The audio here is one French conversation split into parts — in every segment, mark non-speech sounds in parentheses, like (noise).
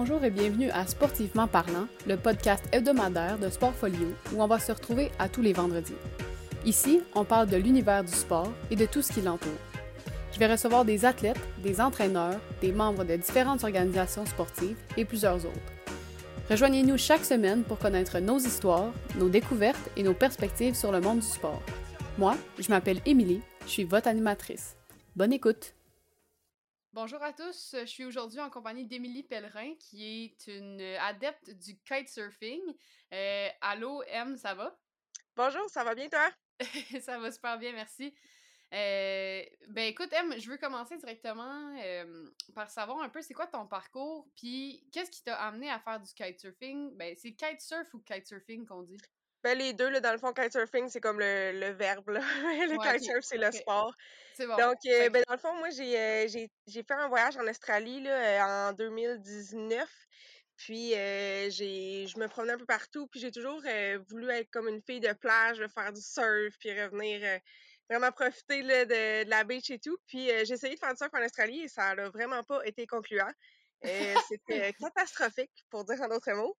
Bonjour et bienvenue à Sportivement parlant, le podcast hebdomadaire de Sportfolio où on va se retrouver à tous les vendredis. Ici, on parle de l'univers du sport et de tout ce qui l'entoure. Je vais recevoir des athlètes, des entraîneurs, des membres de différentes organisations sportives et plusieurs autres. Rejoignez-nous chaque semaine pour connaître nos histoires, nos découvertes et nos perspectives sur le monde du sport. Moi, je m'appelle Émilie, je suis votre animatrice. Bonne écoute! Bonjour à tous, je suis aujourd'hui en compagnie d'Émilie Pellerin, qui est une adepte du kitesurfing. Euh, allô, M, ça va? Bonjour, ça va bien toi? (laughs) ça va super bien, merci. Euh, ben écoute, M, je veux commencer directement euh, par savoir un peu c'est quoi ton parcours, puis qu'est-ce qui t'a amené à faire du kitesurfing? Ben, c'est kitesurf ou kitesurfing qu'on dit? Ben, les deux, là, dans le fond, kitesurfing, c'est comme le, le verbe. Là. (laughs) le Ouais, kitesurf, c'est le sport. C'est bon. Donc, euh, ben, dans le fond, moi, j'ai euh, j'ai j'ai fait un voyage en Australie là, euh, en 2019. Puis, euh, j'ai je me promenais un peu partout. Puis, j'ai toujours voulu être comme une fille de plage, faire du surf, puis revenir vraiment profiter là, de, de la beach et tout. Puis, j'ai essayé de faire du surf en Australie et ça n'a vraiment pas été concluant. Euh, C'était catastrophique, pour dire en d'autres mots.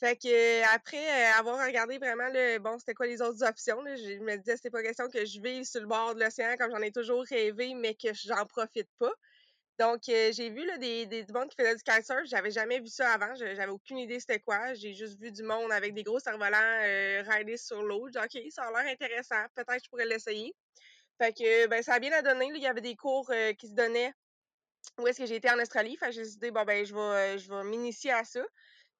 Fait que après euh, avoir regardé vraiment le bon c'était quoi les autres options là, je me disais c'était pas question que je vive sur le bord de l'océan comme j'en ai toujours rêvé mais que j'en profite pas. Donc euh, j'ai vu là des des du monde qui faisait du kitesurf, j'avais jamais vu ça avant, j'avais aucune idée c'était quoi, j'ai juste vu du monde avec des gros cerfs-volants euh, rider sur l'eau, j'ai dit OK, ça a l'air intéressant, peut-être que je pourrais l'essayer. Fait que ben ça a bien à donner, là, il y avait des cours qui se donnaient où est-ce que j'ai été en Australie, fait j'ai décidé bon ben je vais euh, je vais m'initier à ça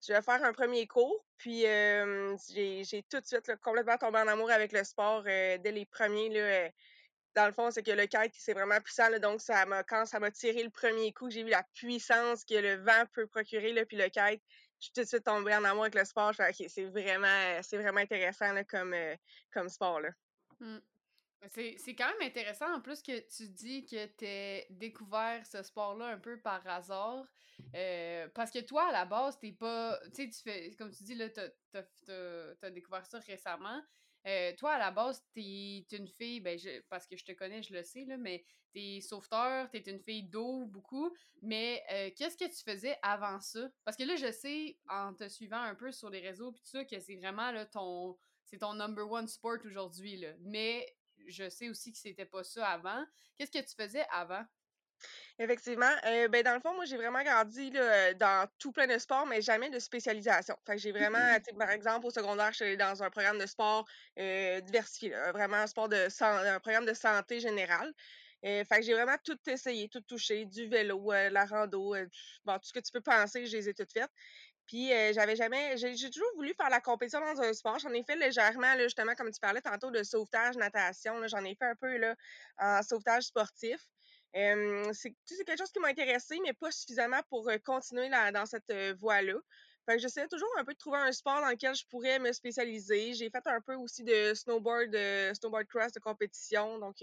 je vais faire un premier cours, puis j'ai tout de suite complètement tombé en amour avec le sport euh, dès les premiers. Là, euh, dans le fond, c'est que le kite, c'est vraiment puissant. donc, quand ça m'a tiré le premier coup, j'ai vu la puissance que le vent peut procurer, là, puis le kite, je suis tout de suite tombée en amour avec le sport. C'est vraiment, c'est vraiment intéressant comme, sport. Là. Hmm. C'est c'est quand même intéressant en plus que tu dis que t'as découvert ce sport-là un peu par hasard. euh, parce que toi, à la base, t'es pas. Tu sais, tu fais. Comme tu dis, là, t'as t'as- découvert ça récemment. Euh, toi, à la base, t'es une fille, ben, je- parce que je te connais, je le sais, là, mais t'es sauveteur, t'es une fille d'eau beaucoup. Mais euh, qu'est-ce que tu faisais avant ça? Parce que là, je sais, en te suivant un peu sur les réseaux, pis tout ça, que c'est vraiment là, ton. C'est ton number one sport aujourd'hui, là. Mais je sais aussi que c'était pas ça avant. Qu'est-ce que tu faisais avant? Effectivement. Euh, ben, dans le fond, moi, j'ai vraiment grandi là, dans tout plein de sports, mais jamais de spécialisation. Fait que j'ai vraiment, par exemple, au secondaire, j'étais dans un programme de sport euh, diversifié, là, vraiment un sport de un programme de santé générale. Euh, fait que j'ai vraiment tout essayé, tout touché, du vélo, euh, la rando, euh, bon, tout ce que tu peux penser, je les ai toutes faites. Puis euh, j'avais jamais, j'ai toujours voulu faire la compétition dans un sport. J'en ai fait légèrement, là, justement, comme tu parlais tantôt de sauvetage, natation. J'en ai fait un peu là, en sauvetage sportif. Euh, c'est quelque chose qui m'a intéressée, mais pas suffisamment pour euh, continuer là, dans cette euh, voie-là. Fait que j'essayais toujours un peu de trouver un sport dans lequel je pourrais me spécialiser. J'ai fait un peu aussi de snowboard, de snowboard cross de compétition, donc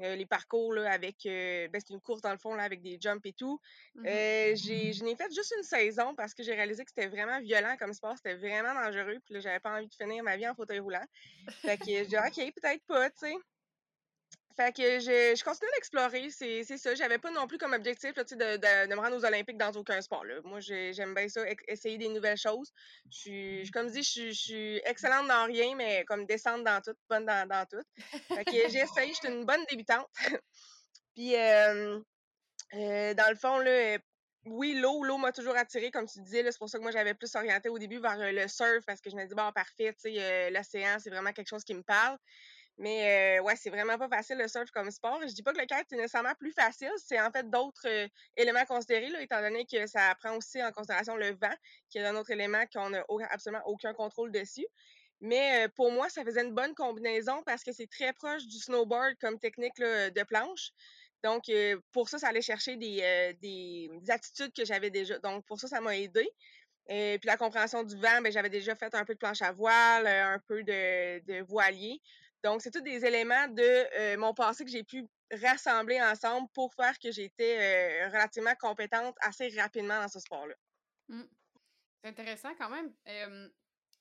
euh, les parcours là, avec euh, ben, c'est une course dans le fond là, avec des jumps et tout. Mhm. Euh, j'ai, je n'ai fait juste une saison parce que j'ai réalisé que c'était vraiment violent comme sport, c'était vraiment dangereux, puis là, j'avais pas envie de finir ma vie en fauteuil roulant. Fait que j'ai dit OK, peut-être pas, tu sais. Fait que je, je continue d'explorer, c'est c'est ça. J'avais pas non plus comme objectif là, de, de, de me rendre aux Olympiques dans aucun sport. Là. Moi, j'ai- j'aime bien ça, ex- essayer des nouvelles choses. Je suis, comme je dis, je suis, je suis excellente dans rien, mais comme descendre dans tout, bonne dans, dans tout. Fait que (laughs) j'essaye, je suis une bonne débutante. (laughs) Puis, euh, euh, dans le fond, là, euh, oui, l'eau, l'eau m'a toujours attirée, comme tu disais. là, C'est pour ça que moi, j'avais plus orienté au début vers euh, le surf, parce que je me dis, bon, parfait, tu sais, euh, l'océan, c'est vraiment quelque chose qui me parle. Mais euh, ouais, c'est vraiment pas facile le surf comme sport. Je dis pas que le kite est nécessairement plus facile, c'est en fait d'autres euh, éléments à considérer, là, étant donné que ça prend aussi en considération le vent, qui est un autre élément qu'on n'a absolument aucun contrôle dessus. Mais euh, pour moi, ça faisait une bonne combinaison parce que c'est très proche du snowboard comme technique là, de planche. Donc, euh, pour ça, ça allait chercher des, euh, des, des attitudes que j'avais déjà. Donc, pour ça, ça m'a aidé. Et puis la compréhension du vent, ben, j'avais déjà fait un peu de planche à voile, euh, un peu de, de voilier. Donc, c'est tous des éléments de euh, mon passé que j'ai pu rassembler ensemble pour faire que j'étais euh, relativement compétente assez rapidement dans ce sport-là. Mm. C'est intéressant quand même.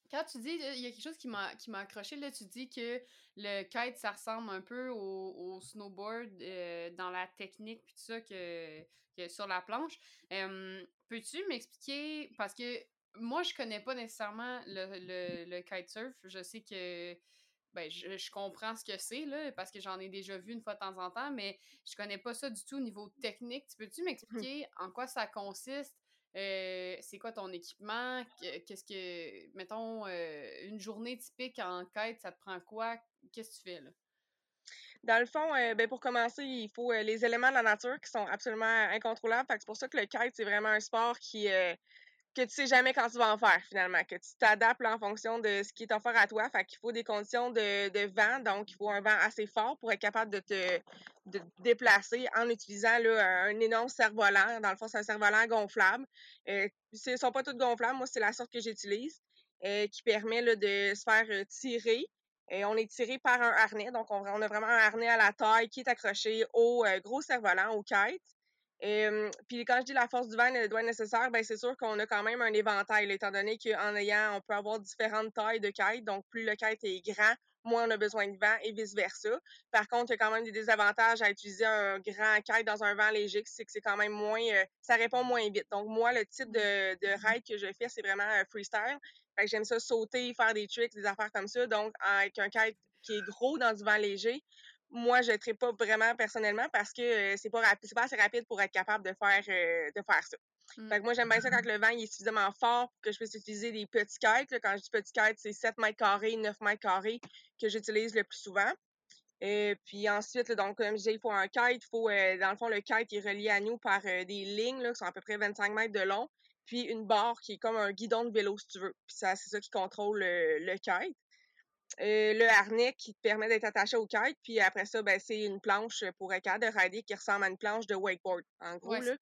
Quand tu dis, il y a quelque chose qui m'a qui m'a accroché, là, tu dis que le kite, ça ressemble un peu au, snowboard euh, dans la technique puis tout ça que, sur la planche. Peux-tu m'expliquer, parce que moi, je connais pas nécessairement le, le, le kitesurf. Je sais que ben, je, comprends ce que c'est, là, parce que j'en ai déjà vu une fois de temps en temps, mais je connais pas ça du tout au niveau technique. Tu peux-tu m'expliquer en quoi ça consiste? Euh, c'est quoi ton équipement? Qu'est-ce que, mettons, euh, une journée typique en quête, ça te prend quoi? Qu'est-ce que tu fais là? Dans le fond, euh, ben, pour commencer, il faut les éléments de la nature qui sont absolument incontrôlables. c'est pour ça que le kite, c'est vraiment un sport qui, que tu sais jamais quand tu vas en faire finalement, que tu t'adaptes en fonction de ce qui est offert à toi. Fait qu'il faut des conditions de, de, vent, donc il faut un vent assez fort pour être capable de te, de déplacer en utilisant là, un énorme cerf-volant. Dans le fond, c'est un cerf-volant gonflable. Euh, ne sont pas toutes gonflables, moi c'est la sorte que j'utilise, euh, qui permet là, de se faire euh, tirer. Et on est tiré par un harnais, donc on, on, a vraiment un harnais à la taille qui est accroché au euh, gros cerf-volant, au kite. Euh, puis quand je dis la force du vent doit être nécessaire, ben c'est sûr qu'on a quand même un éventail, étant donné qu'en ayant, on peut avoir différentes tailles de kite, donc plus le kite est grand, moins on a besoin de vent et vice-versa. Par contre, il y a quand même des désavantages à utiliser un grand kite dans un vent léger, c'est que c'est quand même moins, euh, ça répond moins vite. Donc moi, le type de, de ride que je fais, c'est vraiment un freestyle. Fait que j'aime ça sauter, faire des tricks, des affaires comme ça. Donc avec un kite qui est gros dans du vent léger, moi, je ne pas vraiment personnellement parce que euh, c'est pas rapide, pas assez rapide pour être capable de faire euh, de faire ça. Mmh. Fait que moi, j'aime bien ça quand le vent est suffisamment fort pour que je puisse utiliser des petits kites. Quand je dis petits kites, c'est 7 mètres carrés, 9 mètres carrés que j'utilise le plus souvent. Et puis ensuite, donc, comme je disais, il faut un kite. Faut, euh, dans le fond, le kite est relié à nous par des lignes là, qui sont à peu près 25 mètres de long, puis une barre qui est comme un guidon de vélo, si tu veux. Puis c'est ça qui contrôle le kite. Euh, le harnais qui te permet d'être attaché au kite, puis après ça, ben, c'est une planche pour un de rider qui ressemble à une planche de wakeboard, en gros. là.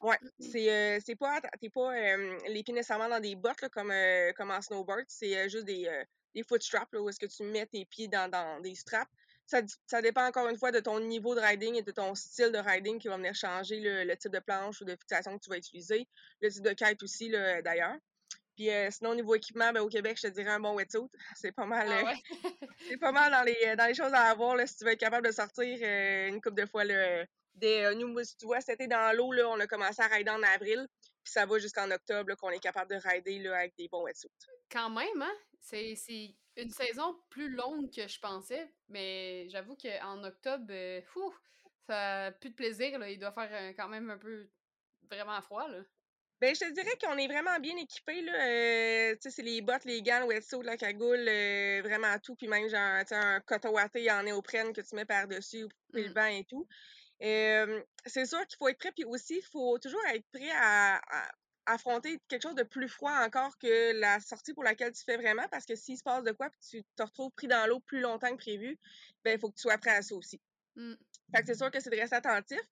Ouais, c'est euh, c'est pas t'es pas euh, les pieds nécessairement dans des bottes là, comme euh, comme en snowboard, c'est juste des des foot straps là, où est-ce que tu mets tes pieds dans, dans des straps. Ça, ça dépend encore une fois de ton niveau de riding et de ton style de riding qui va venir changer le, le type de planche ou de fixation que tu vas utiliser, le type de kite aussi d'ailleurs. Puis euh, sinon, au niveau équipement, ben, au Québec, je te dirais un bon wetsuit. (laughs) C'est pas mal. Ah euh, (laughs) c'est pas mal dans les, euh, dans les choses à avoir là, si tu veux être capable de sortir une couple de fois. Là, des, nous, tu vois, c'était dans l'eau, là, on a commencé à rider en avril. Puis ça va jusqu'en octobre qu'on est capable de rider là, avec des bons wetsuits. Quand même, hein? C'est une saison plus longue que je pensais. Mais j'avoue qu'en octobre, fou, ça a plus de plaisir. Là. Il doit faire quand même un peu vraiment froid. Là. Ben, je te dirais qu'on est vraiment bien équipés, là. Euh, tu sais, c'est les bottes, les gants, le wetsuit, la cagoule, euh, vraiment tout. Puis même, genre, tu un coton watté en néoprène que tu mets par-dessus pour couper le mmh. vent et tout. Euh, c'est sûr qu'il faut être prêt. Puis aussi, il faut toujours être prêt à, affronter quelque chose de plus froid encore que la sortie pour laquelle tu fais vraiment. Parce que s'il se passe de quoi, puis tu te retrouves pris dans l'eau plus longtemps que prévu, ben, il faut que tu sois prêt à ça aussi. Mmh. Fait que c'est sûr que c'est de rester attentif.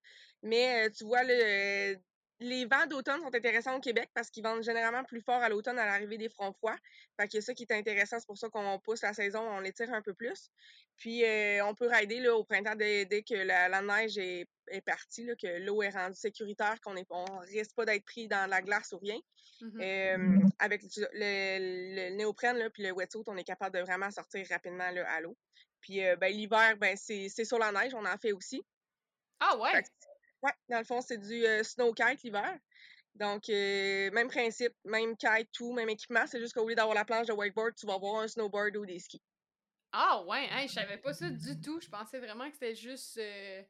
Mais tu vois, le les vents d'automne sont intéressants au Québec parce qu'ils vendent généralement plus fort à l'automne à l'arrivée des fronts froids. Fait que ça qui est intéressant, c'est pour ça qu'on pousse la saison, on les tire un peu plus. Puis euh, on peut rider là, au printemps dès, que la, neige est, partie, là, que l'eau est rendue sécuritaire, qu'on est on risque pas d'être pris dans la glace ou rien. Mm-hmm. Euh, avec le, néoprène là, puis le wetsuit, on est capable de vraiment sortir rapidement là, à l'eau. Puis euh, ben, l'hiver, ben, c'est sur la neige, on en fait aussi. Ah ouais? Ouais, dans le fond, c'est du euh, snow kite l'hiver. Donc, euh, même principe, même kite, tout, même équipement. C'est juste qu'au lieu d'avoir la planche de wakeboard, tu vas avoir un snowboard ou des skis. Ah ouais, hein, je savais pas ça du tout. Je pensais vraiment que c'était juste, euh,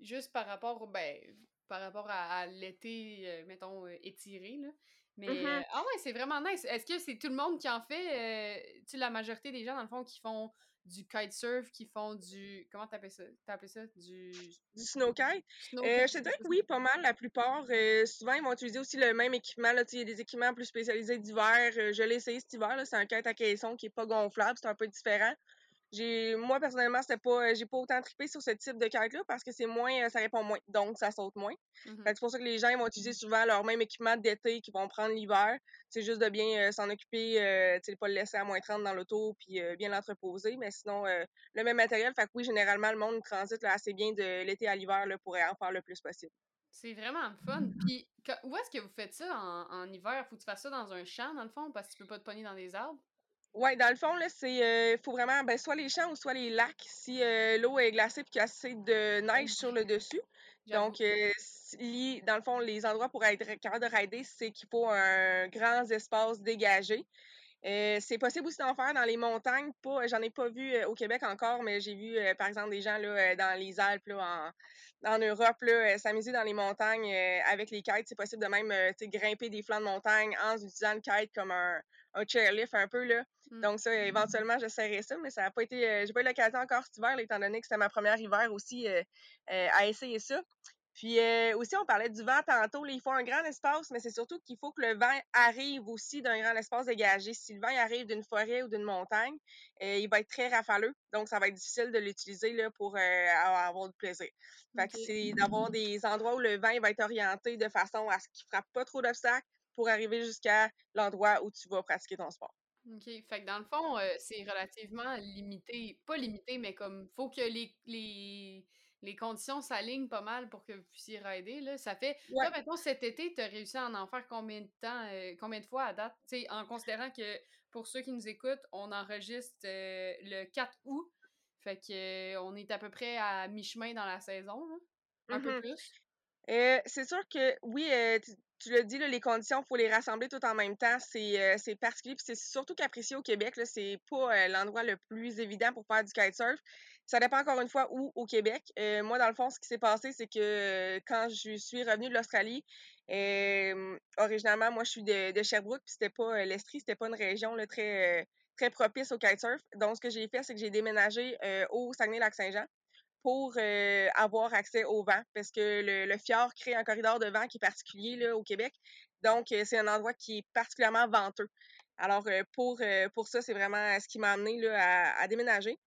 juste par rapport, ben, par rapport à, l'été, mettons, étiré, là. Mais, mm-hmm. ah ouais, c'est vraiment nice. Est-ce que c'est tout le monde qui en fait? tu la majorité des gens, dans le fond, qui font du kitesurf, qui font du. Comment t'appelles ça? T'appelles ça? Du. Du snow kite? Euh, je te dirais que oui, pas mal, la plupart. Euh, souvent, ils vont utiliser aussi le même équipement. Là, il y a des équipements plus spécialisés d'hiver. Euh, je l'ai essayé cet hiver. C'est un kite à caisson qui est pas gonflable. C'est un peu différent. J'ai moi personnellement c'était pas j'ai pas autant trippé sur ce type de kite là parce que c'est moins ça répond moins donc ça saute moins. Mm-hmm. C'est pour ça que les gens ils vont utiliser souvent leur même équipement d'été qu'ils vont prendre l'hiver. C'est juste de bien euh, s'en occuper euh, tu pas le laisser à moins 30 dans l'auto puis euh, bien l'entreposer mais sinon le même matériel fait que oui généralement le monde transite là, assez bien de l'été à l'hiver pour en faire le plus possible. C'est vraiment fun. Puis, où est-ce que vous faites ça en, hiver? Faut que tu fasses ça dans un champ, dans le fond, parce que tu peux pas te pogner dans des arbres? Oui, dans le fond, là, c'est euh, faut vraiment ben, soit les champs ou soit les lacs si euh, l'eau est glacée et qu'il y a assez de neige sur le dessus. Donc, euh, dans le fond, les endroits pour être capable de rider, c'est qu'il faut un grand espace dégagé. Euh, c'est possible aussi d'en faire dans les montagnes. Pas, j'en ai pas vu au Québec encore, mais j'ai vu, par exemple, des gens là, dans les Alpes, là, en, en Europe, s'amuser dans les montagnes avec les kites. C'est possible de même grimper des flancs de montagne en utilisant le kite comme un, un chairlift un peu. Là. Mmh. Donc ça, éventuellement, j'essaierai ça, mais ça n'a pas été. Euh, j'ai pas eu l'occasion encore cet hiver, étant donné que c'était ma première hiver aussi euh, euh, à essayer ça. Puis aussi, on parlait du vent tantôt. il faut un grand espace, mais c'est surtout qu'il faut que le vent arrive aussi d'un grand espace dégagé. Si le vent arrive d'une forêt ou d'une montagne, il va être très rafaleux. Donc, ça va être difficile de l'utiliser pour avoir du plaisir. Fait que c'est d'avoir des endroits où le vent va être orienté de façon à ce qu'il ne frappe pas trop d'obstacles pour arriver jusqu'à l'endroit où tu vas pratiquer ton sport. OK. Fait que dans le fond, euh, c'est relativement limité. Pas limité, mais comme faut que les, les, les conditions s'alignent pas mal pour que vous puissiez rider. Là. Ça fait. Toi, maintenant, cet été, tu as réussi à en faire combien de temps, euh, combien de fois à date? sais, en considérant que pour ceux qui nous écoutent, on enregistre euh, le 4 août. Fait que on est à peu près à mi-chemin dans la saison. Un peu mm-hmm. plus. c'est sûr que oui, tu l'as dit, les conditions, faut les rassembler tout en même temps. C'est euh, particulier. c'est surtout qu'apprécier au Québec, c'est pas euh, l'endroit le plus évident pour faire du kitesurf. Ça dépend encore une fois où au Québec. Euh, moi, dans le fond, ce qui s'est passé, c'est que quand je suis revenue de l'Australie, originalement, moi, je suis de, Sherbrooke, puis c'était pas l'Estrie, c'était pas une région très, très propice au kitesurf. Donc, ce que j'ai fait, c'est que j'ai déménagé au Saguenay-Lac-Saint-Jean pour euh, avoir accès au vent, parce que le, fjord crée un corridor de vent qui est particulier là, au Québec. Donc, euh, c'est un endroit qui est particulièrement venteux. Alors, euh, pour, pour ça, c'est vraiment ce qui m'a amené là, à, déménager.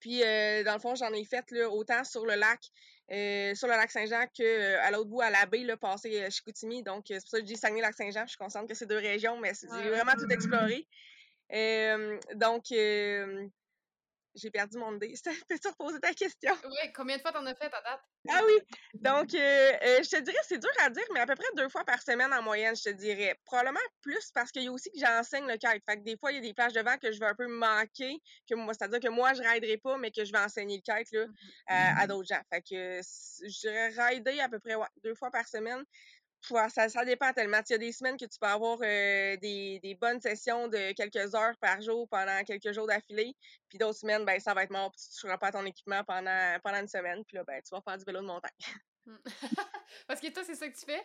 Puis, dans le fond, j'en ai fait là, autant sur le lac, sur le lac Saint-Jean qu'à l'autre bout, à la baie, là, passé Chicoutimi. Donc, c'est pour ça que je dis Saguenay-Lac-Saint-Jean. Je suis consciente que c'est deux régions, mais j'ai vraiment tout exploré. donc, j'ai perdu mon idée. Peux-tu reposer ta question? Oui, combien de fois t'en as fait à date? Ah oui! Donc, euh, euh, je te dirais, c'est dur à dire, mais à peu près deux fois par semaine en moyenne, je te dirais. Probablement plus parce qu'il y a aussi que j'enseigne le kite. Fait que des fois, il y a des plages de vent que je vais un peu manquer, que moi, c'est-à-dire que moi, je riderai pas, mais que je vais enseigner le kite là, mm-hmm. à, d'autres gens. Fait que je dirais rider à peu près deux fois par semaine ça, ça dépend tellement. Il y a des semaines que tu peux avoir euh, des, des, bonnes sessions de quelques heures par jour pendant quelques jours d'affilée. Puis d'autres semaines, ben, ça va être mort. Puis tu ne toucheras pas ton équipement pendant, pendant une semaine. Puis là, ben, tu vas faire du vélo de montagne. Hmm. (laughs) Parce que toi, c'est ça que tu fais?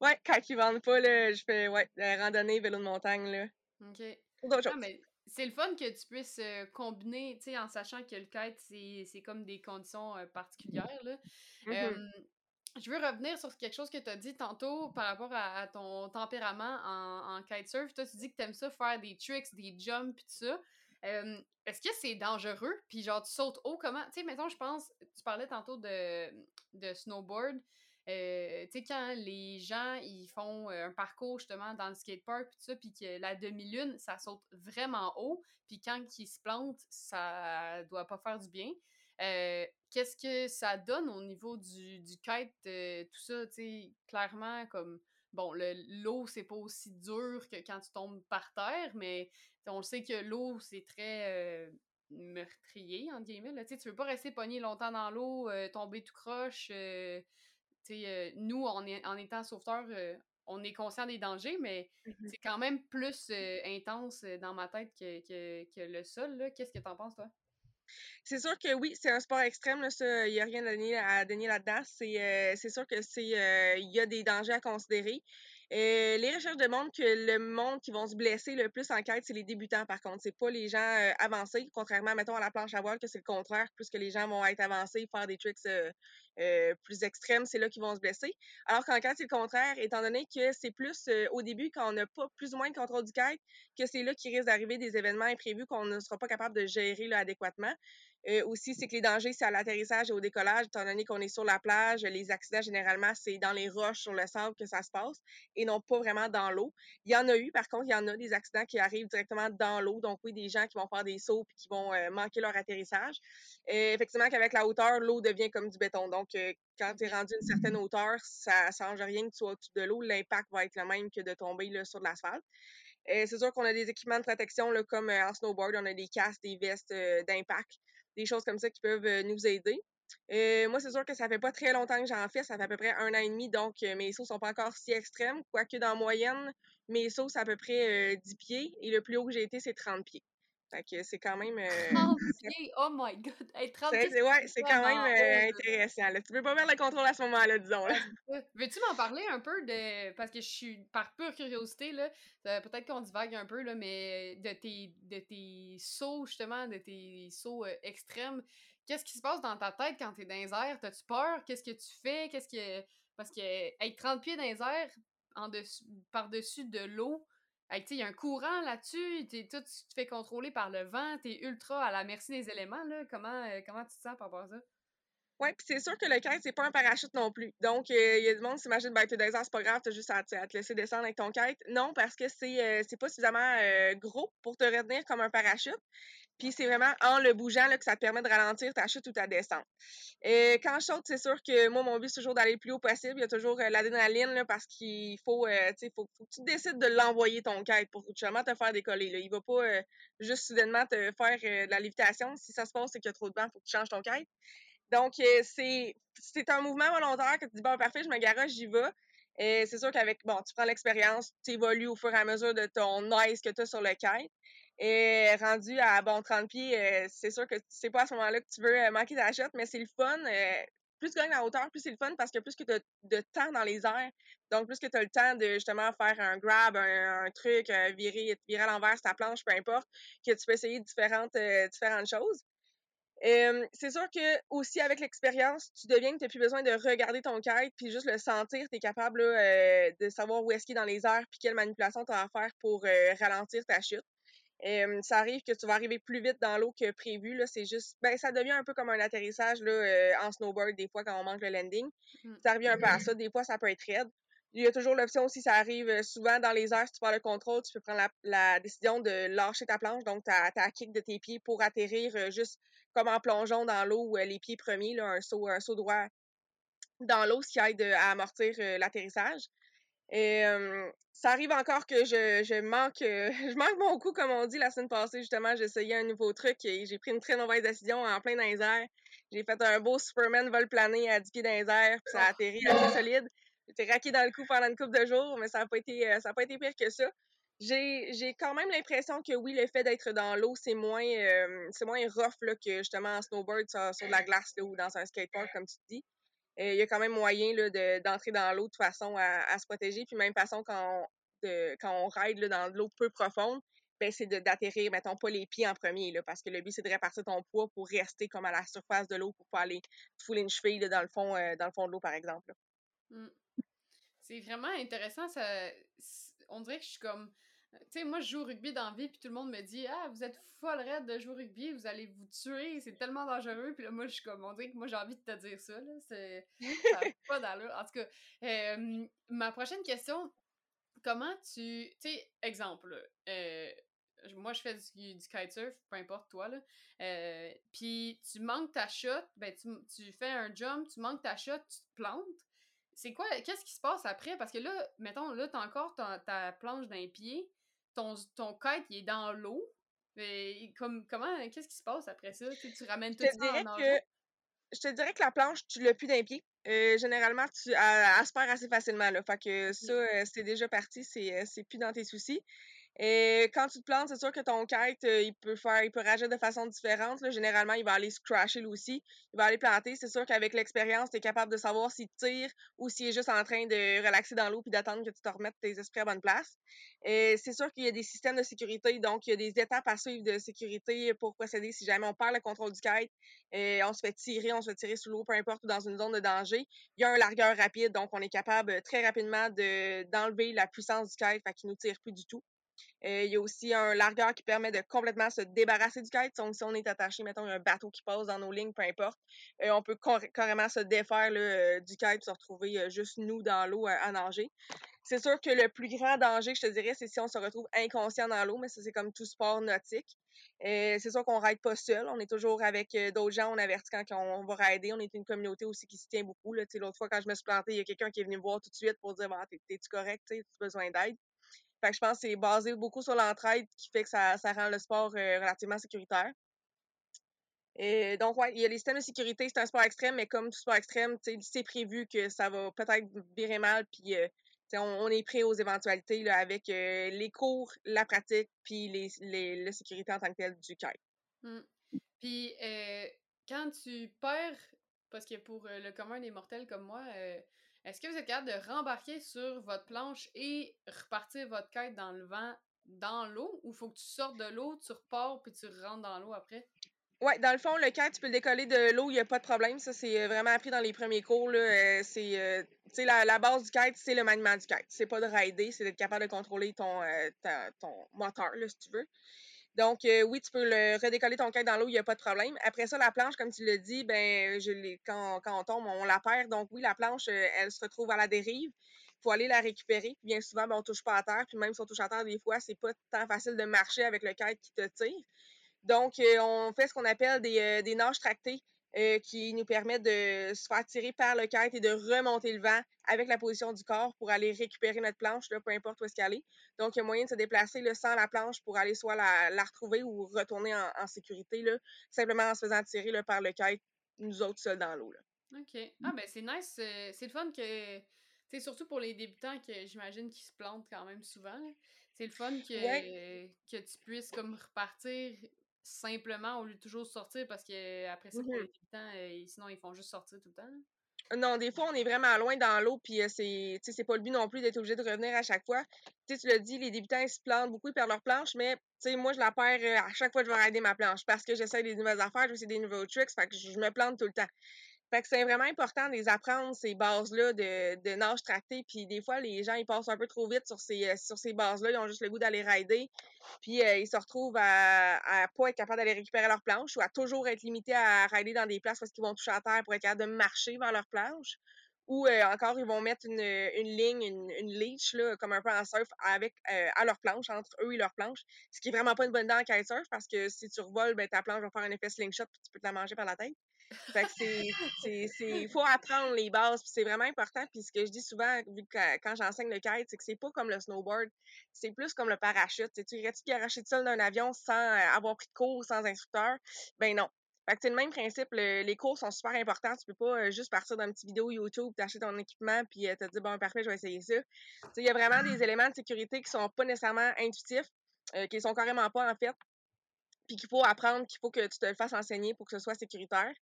Ouais, quand ils vendent pas, là, je fais ouais, randonnée, vélo de montagne. Là. OK. d'autres ah, Mais c'est le fun que tu puisses euh, combiner, tu sais, en sachant que le kite, c'est comme des conditions euh, particulières. Là. Mm-hmm je veux revenir sur quelque chose que tu as dit tantôt par rapport à, ton tempérament en, kitesurf. Toi, tu dis que tu aimes ça faire des tricks, des jumps, et tout ça. Est-ce que c'est dangereux? Puis genre, tu sautes haut, comment? Tu sais, mettons, je pense, tu parlais tantôt de, de snowboard. Euh, tu sais, quand les gens, ils font euh, un parcours, justement, dans le skatepark, puis ça, puis que la demi-lune, ça saute vraiment haut, puis quand ils se plantent, ça doit pas faire du bien. Euh, qu'est-ce que ça donne au niveau du, du kite, euh, tout ça, tu sais, clairement, comme, bon, l'eau, c'est pas aussi dur que quand tu tombes par terre, mais on le sait que l'eau, c'est très euh, meurtrier, entre guillemets, là, tu sais, tu veux pas rester pogné longtemps dans l'eau, tomber tout croche, tu sais, nous, en, en étant sauveteur, on est conscient des dangers, mais mmh c'est quand même plus intense dans ma tête que, que, que le sol. Qu'est-ce que t'en penses, toi? C'est sûr que oui, c'est un sport extrême, là, ça, il n'y a rien à donner, là-dedans. C'est, euh, c'est sûr que c'est, euh, il y a des dangers à considérer. Euh, les recherches demandent que le monde qui vont se blesser le plus en quête, c'est les débutants, par contre. C'est pas les gens euh, avancés, contrairement, mettons, à la planche à voile, que c'est le contraire. Plus que les gens vont être avancés, faire des tricks euh, plus extrêmes, c'est là qu'ils vont se blesser. Alors qu'en quête, c'est le contraire, étant donné que c'est plus au début, quand on n'a pas plus ou moins de contrôle du kite, que c'est là qu'il risque d'arriver des événements imprévus qu'on ne sera pas capable de gérer adéquatement. Euh, aussi, c'est que les dangers, c'est à l'atterrissage et au décollage, étant donné qu'on est sur la plage. Les accidents, généralement, c'est dans les roches, sur le sable que ça se passe et non pas vraiment dans l'eau. Il y en a eu, par contre, il y en a des accidents qui arrivent directement dans l'eau. Donc, oui, des gens qui vont faire des sauts et qui vont euh, manquer leur atterrissage. Et effectivement, qu'avec la hauteur, l'eau devient comme du béton. Donc, euh, quand tu es rendu à une certaine hauteur, ça ne change rien que tu sois au-dessus de l'eau. L'impact va être le même que de tomber là, sur de l'asphalte. c'est sûr qu'on a des équipements de protection là, comme en snowboard, on a des casques, des vestes d'impact des choses comme ça qui peuvent euh, nous aider. Euh, moi, c'est sûr que ça fait pas très longtemps que j'en fais, ça fait à peu près un an et demi, donc euh, mes sauts sont pas encore si extrêmes, quoique dans moyenne, mes sauts, c'est à peu près 10 pieds, et le plus haut que j'ai été, c'est 30 pieds. Fait que c'est quand même. (laughs) (laughs) 30 pieds, oh my god! Hey, 30 pieds, ouais, c'est quand même intéressant. Là. Tu peux pas perdre le contrôle à ce moment-là, disons. Veux-tu m'en parler un peu de. Parce que je suis, par pure curiosité, là, peut-être qu'on divague un peu, là, mais de tes, de tes sauts, justement, de tes sauts extrêmes, qu'est-ce qui se passe dans ta tête quand t'es dans les airs? T'as-tu peur? Qu'est-ce que tu fais? Qu'est-ce que. Parce que être 30 pieds dans les airs, par-dessus de l'eau, il y a un courant là-dessus, tu te fais contrôler par le vent, tu es ultra à la merci des éléments. Là. Comment, euh, comment tu te sens par rapport à ça? Oui, puis c'est sûr que le kite, c'est pas un parachute non plus. Donc, euh, il y a du monde qui s'imagine, ben, t'es dans c'est pas grave, t'as juste à, te laisser descendre avec ton kite. Non, parce que c'est euh, pas suffisamment gros pour te retenir comme un parachute. Puis c'est vraiment en le bougeant là, que ça te permet de ralentir ta chute ou ta descente. Et quand je saute, c'est sûr que moi, mon but, c'est toujours d'aller le plus haut possible. Il y a toujours euh, l'adrénaline parce qu'il faut, euh, faut, faut, que tu décides de l'envoyer ton quête pour justement te faire décoller. Là. Il va pas euh, juste soudainement te faire de la lévitation. Si ça se passe, c'est qu'il y a trop de vent, il faut que tu changes ton quête. Donc, c'est c'est un mouvement volontaire que tu dis, bon, parfait, je me garoche, j'y vais. C'est sûr qu'avec, bon, tu prends l'expérience, tu évolues au fur et à mesure de ton nice que tu as sur le kite. Et rendu à bon 30 pieds, euh, c'est sûr que c'est pas à ce moment-là que tu veux euh, manquer ta shot, mais c'est le fun. Euh, plus tu gagnes la hauteur, plus c'est le fun parce que plus que tu as de temps dans les airs, donc plus que tu as le temps de justement faire un grab, un, truc, virer, virer à l'envers ta planche, peu importe, que tu peux essayer différentes, différentes choses. c'est sûr que aussi avec l'expérience, tu deviens que tu n'as plus besoin de regarder ton kite puis juste le sentir. Tu es capable de savoir où est-ce qu'il est dans les airs puis quelle manipulation tu as à faire pour ralentir ta chute ça arrive que tu vas arriver plus vite dans l'eau que prévu. Là, c'est juste, ben, ça devient un peu comme un atterrissage là, euh, en snowboard des fois quand on manque le landing. Mmh. Ça revient un peu à ça. Des fois, ça peut être raide. Il y a toujours l'option si ça arrive euh, souvent dans les airs, si tu perds le contrôle, tu peux prendre la, décision de lâcher ta planche, donc ta, ta kick de tes pieds pour atterrir euh, juste comme en plongeant dans l'eau, les pieds premiers, là, un saut, un saut droit dans l'eau, ce qui aide à amortir l'atterrissage. Et ça arrive encore que je, je manque euh, (laughs) je manque mon coup, comme on dit la semaine passée, justement, j'ai essayé un nouveau truc et j'ai pris une très mauvaise décision en plein dans les airs. J'ai fait un beau Superman vol plané à 10 pieds dans les airs, puis ça a oh. atterri assez solide. J'étais raqué dans le coup pendant une couple de jours, mais ça n'a pas été euh, ça a pas été pire que ça. J'ai, j'ai quand même l'impression que oui, le fait d'être dans l'eau, c'est moins euh, c'est moins rough là, que justement en snowboard sur, sur de la glace là, ou dans un skatepark, comme tu dis. Euh, il y a quand même moyen là, d'entrer dans l'eau de façon à, se protéger. Puis même façon quand on, de, quand on ride là, dans l'eau peu profonde, ben, c'est d'atterrir, mettons, pas les pieds en premier, là, parce que le but, c'est de répartir ton poids pour rester comme à la surface de l'eau pour pas aller fouler une cheville dans, le fond, euh, dans le fond de l'eau, par exemple. Mmh. C'est vraiment intéressant. Ça... On dirait que je suis comme tu sais, moi, je joue au rugby dans la vie, puis tout le monde me dit Ah, vous êtes folle raide de jouer au rugby, vous allez vous tuer, c'est tellement dangereux. Puis là, moi, je suis comme, on dirait que moi, j'ai envie de te dire ça, là. C'est (laughs) pas d'allure. En tout cas, euh, ma prochaine question, comment tu. Tu sais, exemple, euh, moi, je fais du, du, kitesurf, peu importe toi, là. Euh, puis tu manques ta shot, ben, tu, tu fais un jump, tu manques ta shot, tu te plantes c'est quoi, qu'est-ce qui se passe après? Parce que là, mettons, là, t'as encore ta, ta planche d'un pied, ton, ton kite, il est dans l'eau. Comme, comment, qu'est-ce qui se passe après ça? Tu, ramènes tout ça en que, Je te dirais que la planche, tu l'as plus d'un pied. Euh, généralement, tu aspires assez facilement. Là. Fait que ça, euh, c'est déjà parti, c'est, euh, c'est plus dans tes soucis. Et quand tu te plantes, c'est sûr que ton kite, euh, il peut faire, il peut réagir de façon différente. Généralement, il va aller se crasher lui aussi. Il va aller planter. C'est sûr qu'avec l'expérience, tu es capable de savoir s'il tire ou s'il est juste en train de relaxer dans l'eau puis d'attendre que tu te remettes tes esprits à bonne place. Et c'est sûr qu'il y a des systèmes de sécurité, donc il y a des étapes à suivre de sécurité pour procéder si jamais on perd le contrôle du kite, et on se fait tirer, on se fait tirer sous l'eau, peu importe, ou dans une zone de danger. Il y a un largueur rapide, donc on est capable très rapidement de, d'enlever la puissance du kite, fait qu'il nous tire plus du tout. Euh, il y a aussi un largueur qui permet de complètement se débarrasser du kite. Donc, si on est attaché, mettons, il y a un bateau qui passe dans nos lignes, peu importe, euh, on peut carrément se défaire là, du kite se retrouver juste nous dans l'eau à, nager. C'est sûr que le plus grand danger, je te dirais, c'est si on se retrouve inconscient dans l'eau, mais ça, c'est comme tout sport nautique. c'est sûr qu'on ne ride pas seul. On est toujours avec d'autres gens. On avertit quand on va rider. On est une communauté aussi qui se tient beaucoup. L'autre fois, quand je me suis plantée, il y a quelqu'un qui est venu me voir tout de suite pour dire T'es-tu correct? Tu as besoin d'aide? Fait que je pense que c'est basé beaucoup sur l'entraide qui fait que ça, ça rend le sport euh, relativement sécuritaire. Et donc, ouais, il y a les systèmes de sécurité, c'est un sport extrême, mais comme tout sport extrême, c'est prévu que ça va peut-être virer mal, puis euh, on, est prêt aux éventualités là, avec euh, les cours, la pratique, puis les, les, la sécurité en tant que telle du kite. Mmh. Puis, quand tu perds, parce que pour le commun des mortels comme moi, est-ce que vous êtes capable de rembarquer sur votre planche et repartir votre quête dans le vent, dans l'eau, ou faut que tu sortes de l'eau, tu repars, puis tu rentres dans l'eau après? Oui, dans le fond, le kite, tu peux le décoller de l'eau, il n'y a pas de problème. Ça, c'est euh, vraiment appris dans les premiers cours. Euh, c'est, euh, la, la, base du kite, c'est le maniement du kite. C'est pas de rider, c'est d'être capable de contrôler ton, ton moteur, là, si tu veux. Donc, euh, oui, tu peux le redécoller ton kite dans l'eau, il n'y a pas de problème. Après ça, la planche, comme tu l'as dit, ben, je quand, quand on tombe, on la perd. Donc, oui, la planche, euh, elle se retrouve à la dérive. Il faut aller la récupérer. bien souvent, ben, on ne touche pas à terre. Puis même si on touche à terre, des fois, c'est pas tant facile de marcher avec le kite qui te tire. Donc, euh, on fait ce qu'on appelle des, des nages tractées. Euh, qui nous permet de se faire tirer par le kite et de remonter le vent avec la position du corps pour aller récupérer notre planche, là, peu importe où est-ce qu'elle est. Donc, il y a moyen de se déplacer là, sans la planche pour aller soit la, retrouver ou retourner en, sécurité, là, simplement en se faisant tirer là, par le kite, nous autres seuls dans l'eau. OK. Ah, ben c'est nice. Euh, c'est le fun que. C'est surtout pour les débutants que j'imagine qu'ils se plantent quand même souvent. C'est le fun que, que tu puisses comme repartir simplement au lieu de toujours sortir parce que après ça, pour les débutants, euh, sinon ils font juste sortir tout le temps. Non, des fois, on est vraiment loin dans l'eau, puis euh, c'est, c'est pas le but non plus d'être obligé de revenir à chaque fois. tu l'as dit, les débutants, ils se plantent beaucoup, ils perdent leur planche, mais moi, je la perds euh, à chaque fois que je vais rider ma planche parce que j'essaie des nouvelles affaires, je des nouveaux tricks, fait que je me plante tout le temps. Fait que c'est vraiment important de les apprendre, ces bases-là de, de nage tracté. Puis des fois, les gens, ils passent un peu trop vite sur ces, euh, sur ces bases-là. Ils ont juste le goût d'aller rider. Puis euh, ils se retrouvent à, à pas être capables d'aller récupérer leur planche ou à toujours être limités à rider dans des places parce qu'ils vont toucher à terre pour être capables de marcher vers leur planche. Ou euh, encore, ils vont mettre une, une ligne, une, une leash, là, comme un peu en surf, avec, à leur planche, entre eux et leur planche. Ce qui est vraiment pas une bonne idée en kitesurf parce que si tu revoles, ben, ta planche va faire un effet slingshot puis tu peux te la manger par la tête. Fait que c'est, il faut apprendre les bases, c'est vraiment important. Puis ce que je dis souvent, vu que quand j'enseigne le kite, c'est que c'est pas comme le snowboard, c'est plus comme le parachute. tu irais-tu garacher seul d'un avion sans euh, avoir pris de cours, sans instructeur? Ben non. Fait que c'est le même principe, les cours sont super importants. Tu peux pas euh, juste partir d'une petite vidéo YouTube, t'acheter ton équipement, puis euh, te dire, bon, parfait, je vais essayer ça. Il y a vraiment des éléments de sécurité qui sont pas nécessairement intuitifs, qui sont carrément pas, en fait puis qu'il faut apprendre, qu'il faut que tu te le fasses enseigner pour que ce soit sécuritaire.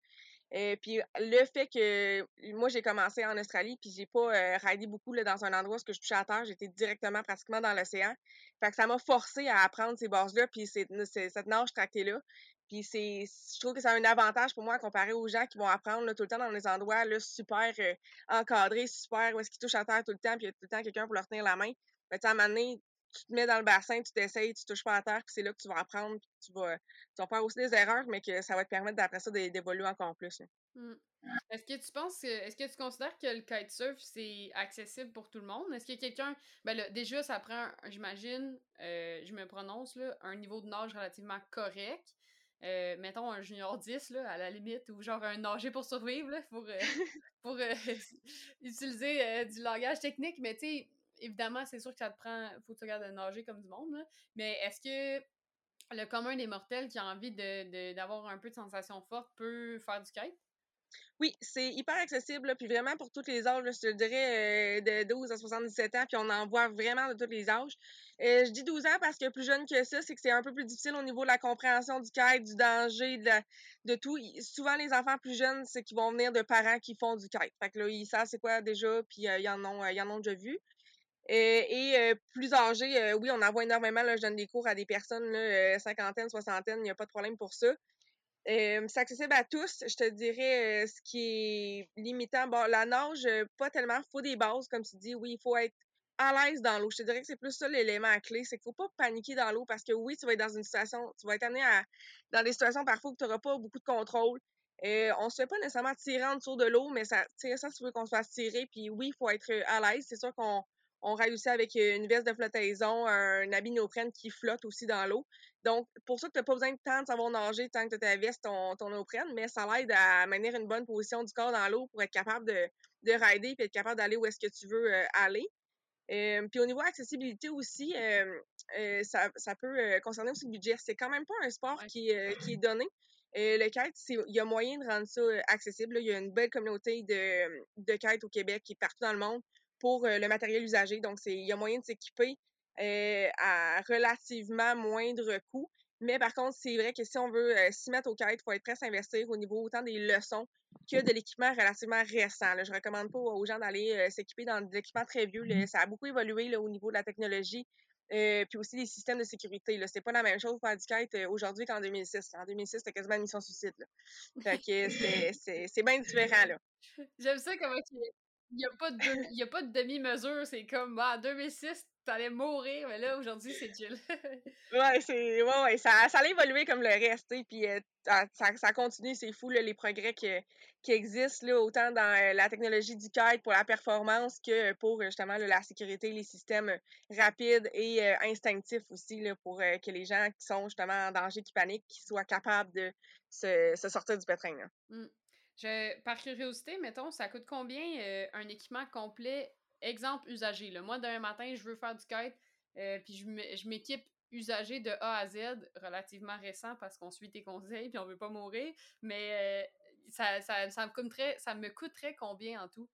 Euh, puis le fait que moi j'ai commencé en Australie puis j'ai pas euh, beaucoup là, dans un endroit où je touchais à terre, j'étais directement pratiquement dans l'océan. Fait que ça m'a forcé à apprendre ces bases-là puis cette nage tractée-là. Puis c'est je trouve que c'est un avantage pour moi comparé aux gens qui vont apprendre tout le temps dans des endroits là, super euh, encadrés, super où est-ce qu'ils touchent à terre tout le temps, puis il y a tout le temps quelqu'un pour leur tenir la main. Mais à un moment donné, tu te mets dans le bassin, tu t'essayes, tu touches pas à terre, puis c'est là que tu vas apprendre, puis tu vas, tu vas faire aussi des erreurs, mais que ça va te permettre d'après ça d'évoluer encore plus. Mmh. Est-ce que tu penses, est-ce que tu considères que le kitesurf, c'est accessible pour tout le monde? Est-ce a quelqu'un, ben là, déjà, ça prend, j'imagine, euh, je me prononce, là, un niveau de nage relativement correct. Euh, mettons un junior 10 là, à la limite, ou genre un nager pour survivre là, pour, euh, (laughs) pour (laughs) utiliser du langage technique, mais tu sais, évidemment, c'est sûr que ça te prend, faut que tu regardes de nager comme du monde, mais est-ce que le commun des mortels qui a envie d'avoir de, un peu de sensation forte peut faire du kite? Oui, c'est hyper accessible, puis vraiment pour tous les âges, je te dirais euh, de 12 à 77 ans, puis on en voit vraiment de tous les âges. Euh, je dis 12 ans parce que plus jeune que ça, c'est que c'est un peu plus difficile au niveau de la compréhension du kite, du danger, de, de tout. Souvent, les enfants plus jeunes, c'est qu'ils vont venir de parents qui font du kite. Fait que là, ils savent c'est quoi déjà, puis euh, ils, en ont, ils en ont déjà vu. Euh, et euh, plus âgés, euh, oui, on envoie énormément. Là, je donne des cours à des personnes, là, cinquantaine, soixantaine, il n'y a pas de problème pour ça. c'est accessible à tous. Je te dirais ce qui est limitant. Bon, la nage, pas tellement. Faut des bases, comme tu dis. Oui, il faut être à l'aise dans l'eau. Je te dirais que c'est plus ça l'élément clé, c'est qu'il faut pas paniquer dans l'eau parce que oui, tu vas être dans une situation, tu vas être amené à dans des situations parfois où tu n'auras pas beaucoup de contrôle. et on se fait pas nécessairement tirer en dessous de l'eau, mais ça, ça, tu veux qu'on se fasse tirer. Puis oui, il faut être à l'aise. C'est sûr qu'on on réussit avec une veste de flottaison, un habit néoprène qui flotte aussi dans l'eau. Donc, pour ça que tu n'as pas besoin de temps de savoir nager tant que tu as ta veste, ton, ton néoprène, mais ça l'aide à maintenir une bonne position du corps dans l'eau pour être capable de, de rider et être capable d'aller où est-ce que tu veux euh, aller. Euh, puis au niveau accessibilité aussi, euh, euh, ça, ça, peut concerner aussi le budget. C'est quand même pas un sport qui, qui est donné. le kite, il y a moyen de rendre ça accessible. Il y a une belle communauté de, de au Québec est partout dans le monde pour le matériel usagé. Donc, il y a moyen de s'équiper à relativement moindre coût. Mais par contre, c'est vrai que si on veut s'y mettre au kite, il faut être prêt à s'investir au niveau autant des leçons que de l'équipement relativement récent. Là. Je recommande pas aux gens d'aller euh, s'équiper dans des équipements très vieux. Là. Ça a beaucoup évolué là, au niveau de la technologie. Euh, puis aussi les systèmes de sécurité. C'est pas la même chose pour faire du kite euh, aujourd'hui qu'en 2006. En 2006, c'était quasiment une mission suicide. Là. Fait que (laughs) c'est, c'est, bien différent. Là. J'aime ça comment il n'y a pas de, a pas de demi-mesure. C'est comme, ah, en 2006, t'allais mourir, mais là, aujourd'hui, c'est chill. (laughs) ouais, c'est, ouais, ouais, ça, ça a évolué comme le reste, puis euh, ça, ça continue, c'est fou, là, les progrès qui, qui existent, là, autant dans euh, la technologie du kite pour la performance que pour, justement, la sécurité, les systèmes rapides et euh, instinctifs aussi, là, pour que les gens qui sont, justement, en danger, qui paniquent, qui soient capables de se, se sortir du pétrin, mmh. Je, par curiosité, mettons, ça coûte combien un équipement complet? Exemple usagé. Là. Moi, demain matin, je veux faire du kite, euh, puis je m'équipe usagé de A à Z, relativement récent parce qu'on suit tes conseils puis on veut pas mourir. Mais euh, ça, ça, ça, me coûterait, combien en tout?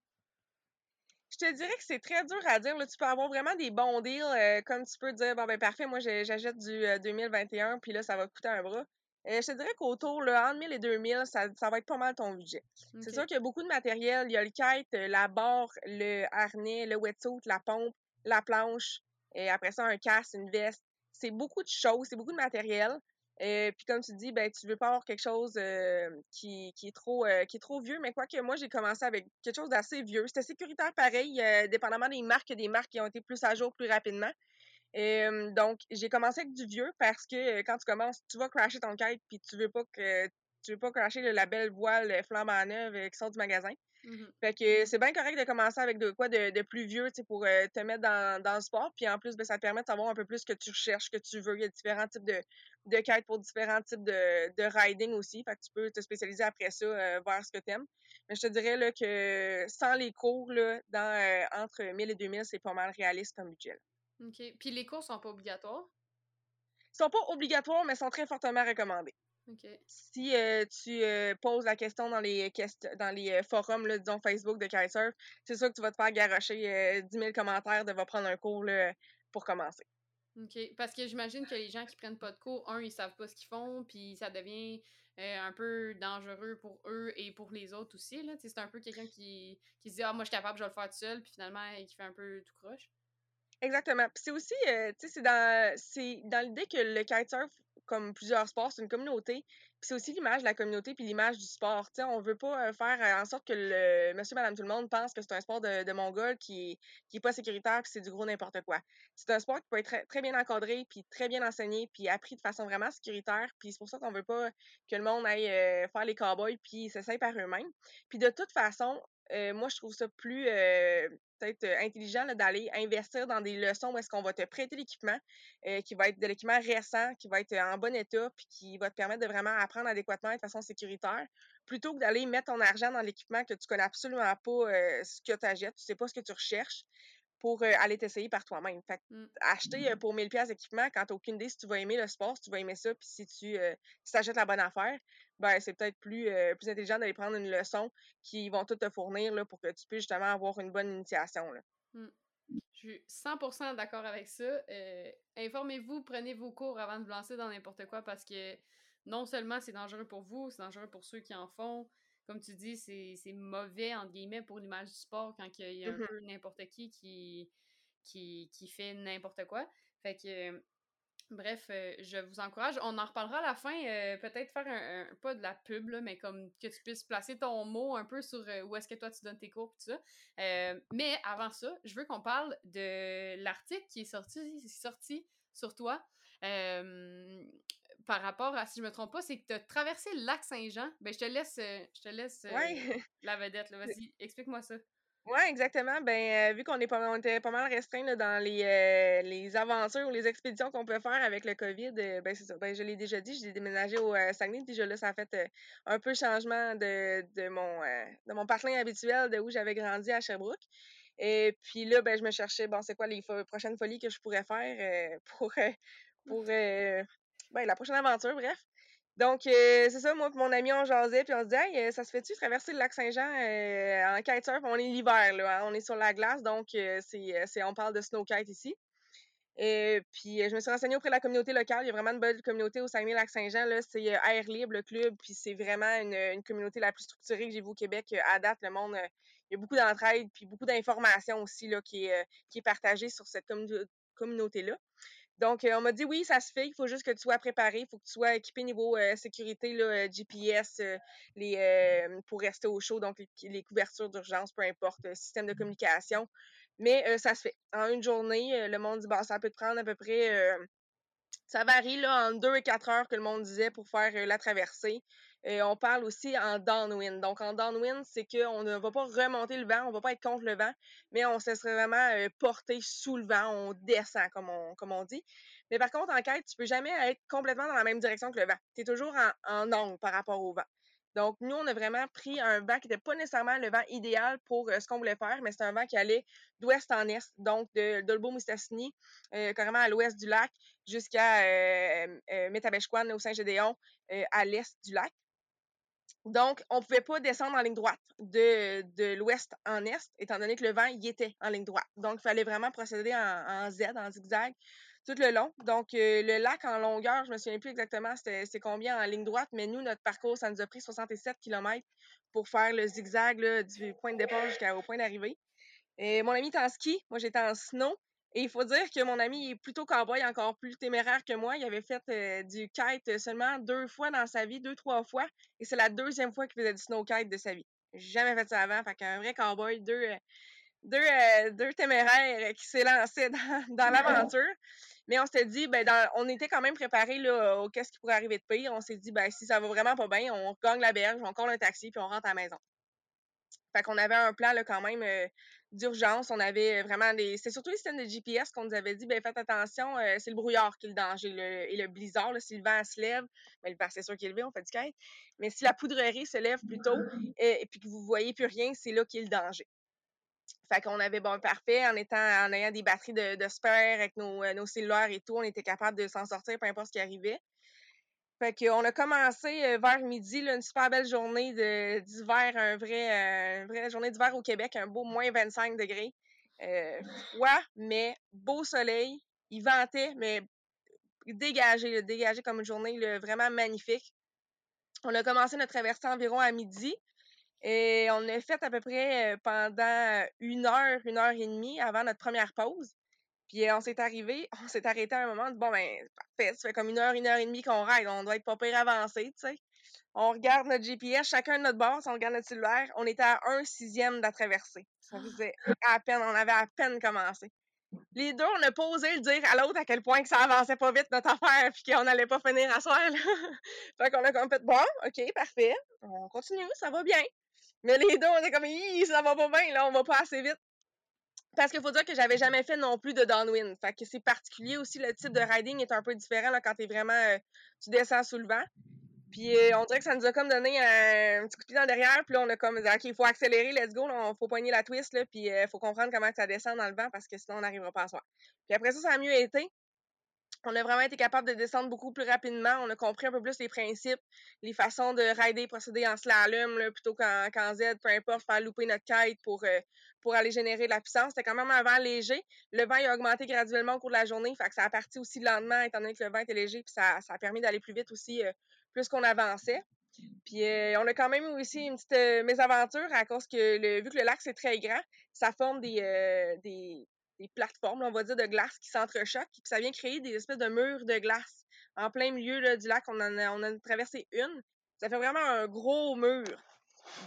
Je te dirais que c'est très dur à dire. Tu peux avoir vraiment des bons deals, euh, comme tu peux dire, bon ben parfait, moi j'achète du 2021, puis là, ça va coûter un bras. Euh, je te dirais qu'autour, là, entre 1000 et 2000, ça, ça va être pas mal ton budget. C'est sûr qu'il y a beaucoup de matériel. Il y a le kite, euh, la barre, le harnais, le wetsuit, la pompe, la planche, et après ça, un casque, une veste. C'est beaucoup de choses, c'est beaucoup de matériel. Euh, puis comme tu dis, ben tu veux pas avoir quelque chose qui, qui, est trop qui est trop vieux, mais quoi que moi j'ai commencé avec quelque chose d'assez vieux. C'était sécuritaire pareil, dépendamment des marques, des marques qui ont été plus à jour plus rapidement donc, j'ai commencé avec du vieux parce que quand tu commences, tu vas crasher ton kite puis tu veux pas que tu veux pas crasher le, la belle voile flambant neuve qui sort du magasin. Mmh fait que c'est bien correct de commencer avec de quoi de, de plus vieux, tu pour te mettre dans, dans le sport. Puis en plus, ben, ça te permet de savoir un peu plus ce que tu recherches, ce que tu veux. Il y a différents types de, de kites pour différents types de, de riding aussi. Fait que tu peux te spécialiser après ça vers ce que tu aimes. Mais je te dirais là, que sans les cours, là, dans, entre 1000 et 2000, c'est pas mal réaliste comme budget. OK. Puis les cours sont pas obligatoires? Ils sont pas obligatoires, mais sont très fortement recommandés. OK. Si euh, tu euh, poses la question dans les dans les euh, forums, là, disons Facebook de Kitesurf, c'est sûr que tu vas te faire garocher 10 000 commentaires de va prendre un cours pour commencer. OK. Parce que j'imagine que les gens qui prennent pas de cours, un, ils savent pas ce qu'ils font, puis ça devient un peu dangereux pour eux et pour les autres aussi. C'est un peu quelqu'un qui, qui se dit Ah, moi, je suis capable, je vais le faire tout seul, puis finalement, qui fait un peu tout croche. Exactement. C'est aussi, euh, tu sais, c'est dans, c'est dans l'idée que le kitesurf, comme plusieurs sports, c'est une communauté. Puis c'est aussi l'image de la communauté puis l'image du sport. Tu sais, on veut pas euh, faire euh, en sorte que le monsieur, madame, tout le monde pense que c'est un sport de, de mongol qui, qui est pas sécuritaire puis c'est du gros n'importe quoi. C'est un sport qui peut être très, très bien encadré puis très bien enseigné puis appris de façon vraiment sécuritaire. Puis c'est pour ça qu'on veut pas que le monde aille faire les cowboys puis s'essaye par eux-mêmes. Puis de toute façon, moi, je trouve ça plus peut-être intelligent d'aller investir dans des leçons où est-ce qu'on va te prêter l'équipement, qui va être de l'équipement récent, qui va être en bon état, puis qui va te permettre de vraiment apprendre adéquatement et de façon sécuritaire, plutôt que d'aller mettre ton argent dans l'équipement que tu connais absolument pas ce que tu achètes, tu sais pas ce que tu recherches pour aller t'essayer par toi-même. Fait mmh. acheter pour 1000 pièces d'équipement quand tu aucune idée si tu vas aimer le sport, si tu vas aimer ça, puis si tu si achètes la bonne affaire, ben c'est peut-être plus, plus intelligent d'aller prendre une leçon qui vont tout te fournir là, pour que tu puisses justement avoir une bonne initiation. Là. Mmh. Je suis 100% d'accord avec ça. Informez-vous, prenez vos cours avant de vous lancer dans n'importe quoi parce que non seulement c'est dangereux pour vous, c'est dangereux pour ceux qui en font comme tu dis, c'est mauvais, entre guillemets, pour l'image du sport quand il y a un mmh peu n'importe qui qui, qui qui, fait n'importe quoi. Fait que Bref, euh, je vous encourage. On en reparlera à la fin. euh, Peut-être faire un, un- pas de la pub, là, mais comme que tu puisses placer ton mot un peu sur euh, où est-ce que toi tu donnes tes cours et tout ça. Mais avant ça, je veux qu'on parle de l'article qui est sorti, sorti sur toi. euh, par rapport à, si je me trompe pas, c'est que tu as traversé le lac Saint-Jean. Ben, je te laisse, je te laisse Ouais. la vedette. là. (laughs) Vas-y, explique-moi ça. Ouais, exactement. Ben, euh, vu qu'on est pas, on était pas mal restreint là, dans les, euh, les aventures ou les expéditions qu'on peut faire avec le COVID, euh, ben c'est ça. Ben, je l'ai déjà dit, j'ai déménagé au euh, Saguenay. Déjà là, ça a fait un peu changement de, de mon de mon parcours habituel de où j'avais grandi à Sherbrooke. Et puis là, ben, je me cherchais, bon, c'est quoi les prochaines folies que je pourrais faire pour, pour ben, la prochaine aventure, bref. Donc, euh, c'est ça, moi mon ami, on jasait, puis on se dit, hey, euh, ça se fait-tu traverser le lac Saint-Jean euh, en kitesurf? On est l'hiver, là, hein, on est sur la glace, donc euh, c'est, euh, on parle de snow kite ici. Et puis, je me suis renseignée auprès de la communauté locale. Il y a vraiment une belle communauté au Saguenay-Lac-Saint-Jean. Là, c'est Air Libre, le club, puis c'est vraiment une, communauté la plus structurée que j'ai vue au Québec. À date, le monde, il y a beaucoup d'entraide, puis beaucoup d'informations aussi là, qui, est, qui partagée sur cette commu- communauté-là. Donc, euh, on m'a dit oui, ça se fait. Il faut juste que tu sois préparé. Il faut que tu sois équipé niveau euh, sécurité, là, euh, GPS, euh, les, pour rester au chaud, donc les, couvertures d'urgence, peu importe, système de communication. Mais ça se fait. En une journée, le monde dit bah, ça peut te prendre à peu près. Ça varie là, entre 2 et 4 heures que le monde disait pour faire euh, la traversée. Et on parle aussi en downwind. Donc, en downwind, c'est qu'on ne va pas remonter le vent, on va pas être contre le vent, mais on se serait vraiment euh, porté sous le vent, on descend, comme on, comme on dit. Mais par contre, en quête, tu peux jamais être complètement dans la même direction que le vent. Tu es toujours en, en angle par rapport au vent. Donc, nous, on a vraiment pris un vent qui n'était pas nécessairement le vent idéal pour euh, ce qu'on voulait faire, mais c'est un vent qui allait d'ouest en est, donc de d'Olbeau-Mistassini, euh, carrément à l'ouest du lac, jusqu'à euh, euh, au Saint-Gédéon, à l'est du lac. Donc, on ne pouvait pas descendre en ligne droite de, l'ouest en est, étant donné que le vent y était en ligne droite. Donc, il fallait vraiment procéder en Z, en zigzag, tout le long. Donc, euh, le lac en longueur, je me souviens plus exactement c'est combien en ligne droite, mais nous, notre parcours, ça nous a pris 67 km pour faire le zigzag du point de départ jusqu'au point d'arrivée. Et mon ami est en ski, moi j'étais en snow. Et il faut dire que mon ami est plutôt cowboy, encore plus téméraire que moi. Il avait fait euh, du kite seulement deux fois dans sa vie, deux, trois fois. Et c'est la deuxième fois qu'il faisait du snow kite de sa vie. Jamais fait ça avant. Fait qu'un vrai cowboy, deux, euh, deux, euh, deux téméraires euh, qui s'est lancé dans, (laughs) dans l'aventure. Mais on s'était dit, ben, dans- on était quand même préparé là, au qu'est-ce qui pourrait arriver de pire. On s'est dit, ben, si ça va vraiment pas bien, on gagne la berge, on colle un taxi, puis on rentre à la maison. Fait qu'on avait un plan là, quand même euh, d'urgence. On avait vraiment des. C'est surtout les systèmes de GPS qu'on nous avait dit ben faites attention, euh, c'est le brouillard qui est le danger. le- et le blizzard, là, si le vent se lève, ben, le vent, c'est sûr qu'il est levé, on fait du kite. Mais si la poudrerie se lève plus tôt et, et puis que vous voyez plus rien, c'est là qu'il est le danger. Fait qu'on avait bon parfait, en étant en ayant des batteries de, de spare avec nos, euh, nos cellulaires et tout, on était capable de s'en sortir peu importe ce qui arrivait. Fait qu'on a commencé euh, vers midi, là, une super belle journée d'hiver, un vrai, euh, une vraie journée d'hiver au Québec, un beau moins 25 degrés. Froid, mais beau soleil. Il ventait, mais dégagé, dégagé comme une journée vraiment magnifique. On a commencé notre traversée environ à midi. Et on a fait à peu près pendant une heure, une heure et demie avant notre première pause. Puis on s'est arrivé, on s'est arrêté à un moment, bon ben parfait, ça fait comme une heure, une heure et demie qu'on ride, on doit être pas pire avancé, tu sais. On regarde notre GPS, chacun de notre bord, on regarde notre cellulaire, on était à un sixième de la traversée. Ça faisait à peine, on avait à peine commencé. Les deux, on a pas osé le dire à l'autre à quel point que ça avançait pas vite notre affaire, puis qu'on n'allait pas finir à soir. Là. (laughs) fait qu'on a comme fait, bon, ok, parfait, on continue, ça va bien. Mais les deux, on était comme, Hi, ça va pas bien, là, on va pas assez vite. Parce qu'il faut dire que j'avais jamais fait non plus de downwind. Fait que c'est particulier aussi, le type de riding est un peu différent là, quand t'es vraiment, euh, tu descends sous le vent. Puis euh, on dirait que ça nous a comme donné un, petit coup de pied dans derrière. Puis là, on a comme dit, OK, il faut accélérer, let's go. Il faut poigner la twist, là, puis il faut comprendre comment ça descend dans le vent parce que sinon, on n'arrivera pas à soir. Puis après ça, ça a mieux été. On a vraiment été capable de descendre beaucoup plus rapidement. On a compris un peu plus les principes, les façons de rider, procéder en slalom là, plutôt qu'en qu'en Z, peu importe, faire louper notre kite pour, euh, pour aller générer de la puissance. C'était quand même un vent léger. Le vent il a augmenté graduellement au cours de la journée, fait que ça a parti aussi le lendemain, étant donné que le vent était léger, puis ça, ça a permis d'aller plus vite aussi, euh, plus qu'on avançait. Puis euh, on a quand même eu aussi une petite euh, mésaventure à cause que, le, vu que le lac c'est très grand, ça forme des, euh, des, plateformes, on va dire, de glace qui s'entrechoquent, puis ça vient créer des espèces de murs de glace en plein milieu du lac. On en a, on a traversé une. Ça fait vraiment un gros mur.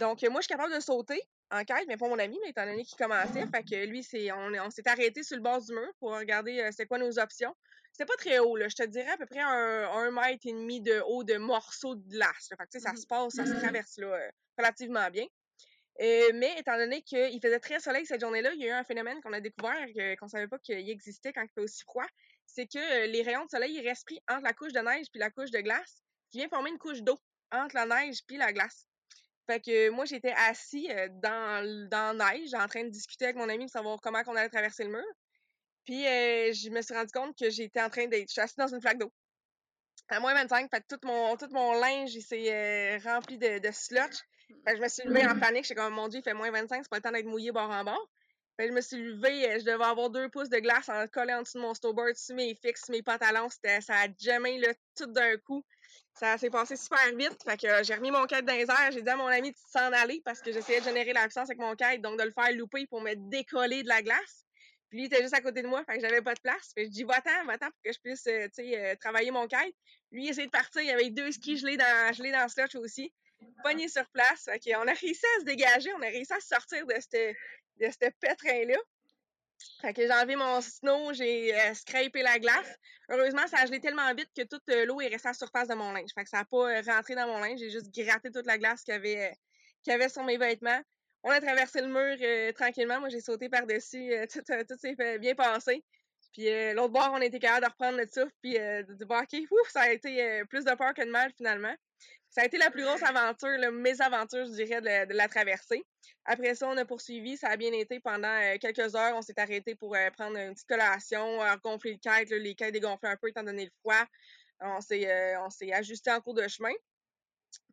Donc, moi, je suis capable de sauter en quête, mais pas mon ami, mais étant donné qu'il commençait. Fait que lui, c'est, on, on s'est arrêté sur le bord du mur pour regarder euh, c'est quoi nos options. C'était pas très haut, là. Je te dirais à peu près un, un mètre et demi de haut de morceaux de glace. Fait que, ça mmh se passe, ça se traverse là, euh, relativement bien. Euh, mais étant donné qu'il faisait très soleil cette journée-là, il y a eu un phénomène qu'on a découvert, qu'on savait pas qu'il existait quand il fait aussi froid. C'est que les rayons de soleil ils pris entre la couche de neige puis la couche de glace, qui vient former une couche d'eau entre la neige puis la glace. Fait que moi, j'étais assis dans, dans la neige, en train de discuter avec mon ami pour savoir comment on allait traverser le mur. Puis je me suis rendu compte que j'étais en train d'être. Je suis assis dans une flaque d'eau. À moins 25, fait tout mon, tout mon linge s'est rempli de, de sludge. Fait que je me suis levée en panique. J'étais comme, mon Dieu, il fait moins 25, c'est pas le temps d'être mouillé bord en bord. Fait que je me suis levée, je devais avoir deux pouces de glace en collé en dessous de mon snowboard, sur mes fixes, mes pantalons. C'était, ça a jamais là, tout d'un coup. Ça s'est passé super vite. Fait que j'ai remis mon kite dans les airs. J'ai dit à mon ami de s'en aller parce que j'essayais de générer la puissance avec mon kite, donc de le faire louper pour me décoller de la glace. Puis lui, il était juste à côté de moi, fait que j'avais pas de place. Fait que je dis, va-t'en, va-t'en pour que je puisse, euh, tu sais, euh, travailler mon kite. Lui, il essayait de partir, il y avait deux skis gelés dans, gelés dans le slush aussi. Pogné sur place. Qu'on a réussi à se dégager, on a réussi à sortir de ce pétrin-là. Fait que j'ai enlevé mon snow, j'ai euh, scrapé la glace. Heureusement, ça a gelé tellement vite que toute euh, l'eau est restée à la surface de mon linge. Fait que ça n'a pas euh, rentré dans mon linge. J'ai juste gratté toute la glace qu'il y avait, sur mes vêtements. On a traversé le mur tranquillement. Moi, j'ai sauté par-dessus. (laughs) tout, s'est bien passer. Puis l'autre bord, on était capable de reprendre le souffle puis de dire, OK, ouf, ça a été plus de peur que de mal finalement. Ça a été la plus grosse aventure, la mésaventure, je dirais, de, la traversée. Après ça, on a poursuivi. Ça a bien été pendant euh, quelques heures. On s'est arrêté pour euh, prendre une petite collation, euh, gonfler le kite, les kites dégonflés un peu étant donné le froid. On s'est, on s'est ajusté en cours de chemin.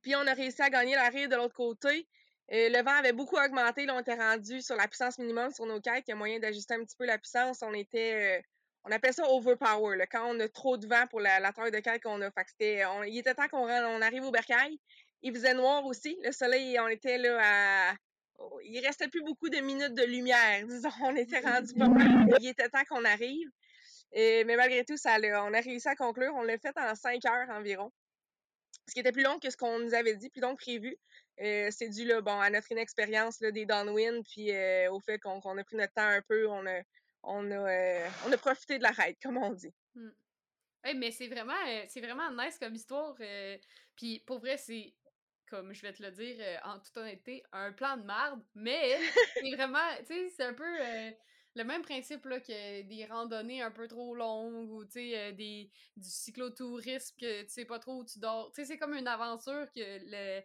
Puis on a réussi à gagner la de l'autre côté. le vent avait beaucoup augmenté. Là, on était rendu sur la puissance minimum sur nos kites. Il y a moyen d'ajuster un petit peu la puissance. On était on appelle ça overpower, là, quand on a trop de vent pour la, taille de cale qu'on a. Fait que c'était, il était temps qu'on on arrive au bercail. Il faisait noir aussi. Le soleil, on était là à. Oh, il restait plus beaucoup de minutes de lumière. (laughs) Disons, on était rendu pas mal. Il était temps qu'on arrive. Mais malgré tout, ça, on a réussi à conclure. On l'a fait en cinq heures environ. Ce qui était plus long que ce qu'on nous avait dit, plus long que prévu. C'est dû là, bon, à notre inexpérience là, des downwind, puis euh, au fait qu'on a pris notre temps un peu. On a, euh, on a profité de la règle, comme on dit. Mmh. mais c'est vraiment, euh, c'est vraiment nice comme histoire. Euh, puis pour vrai, c'est, comme je vais te le dire en toute honnêteté, un plan de marde, mais (laughs) c'est vraiment, tu sais, c'est un peu le même principe là, que des randonnées un peu trop longues ou tu sais, des, du cyclotourisme que tu sais pas trop où tu dors. Tu sais, c'est comme une aventure que le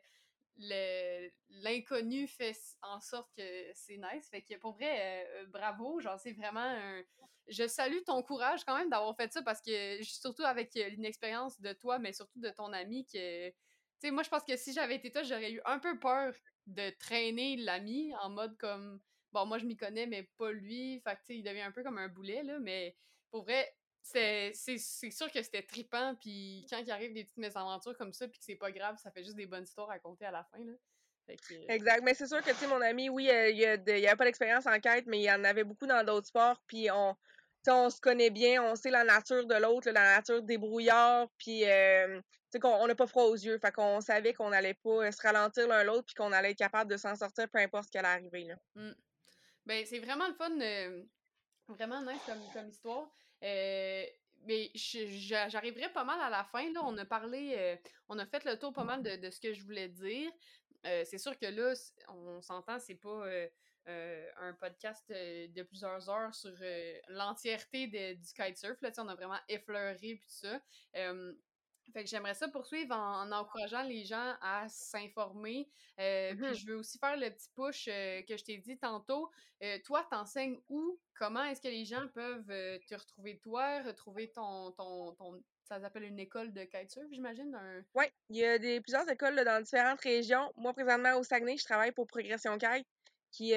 l'inconnu fait en sorte que c'est nice. Fait que pour vrai, euh, bravo, genre c'est vraiment un... Je salue ton courage quand même d'avoir fait ça parce que surtout avec euh, l'inexpérience de toi, mais surtout de ton ami que... Tu sais, moi je pense que si j'avais été toi, j'aurais eu un peu peur de traîner l'ami en mode comme... Bon, moi je m'y connais, mais pas lui. Fait que tu sais, il devient un peu comme un boulet, là. Mais pour vrai, c'est sûr que c'était trippant, puis quand il arrive des petites mésaventures comme ça, puis que c'est pas grave, ça fait juste des bonnes histoires à raconter à la fin, là. Exact, mais c'est sûr que, tu sais, mon ami, oui, euh, il n'y a, pas d'expérience en quête, mais il y en avait beaucoup dans d'autres sports, puis on, on se connaît bien, on sait la nature de l'autre, la nature des brouillards, puis euh, qu'on n'a pas froid aux yeux, fait qu'on savait qu'on n'allait pas euh, se ralentir l'un l'autre, puis qu'on allait être capable de s'en sortir peu importe ce qui allait arriver, là. Mmh. Ben, c'est vraiment le fun, vraiment nice comme, comme histoire. Euh, mais j'arriverai pas mal à la fin. Là. On a parlé, euh, on a fait le tour pas mal de, ce que je voulais dire. Euh, c'est sûr que là, on s'entend, c'est pas un podcast de plusieurs heures sur l'entièreté du kitesurf. Là, on a vraiment effleuré tout ça. Fait que j'aimerais ça poursuivre en, encourageant les gens à s'informer. Euh, puis mm-hmm. je veux aussi faire le petit push euh, que je t'ai dit tantôt. Euh, toi, t'enseignes où? Comment est-ce que les gens peuvent te retrouver toi, retrouver ton, ton, ton ça s'appelle une école de kitesurf, j'imagine? Un... Oui, il y a des, plusieurs écoles dans différentes régions. Moi, présentement, au Saguenay, je travaille pour Progression Kite, qui,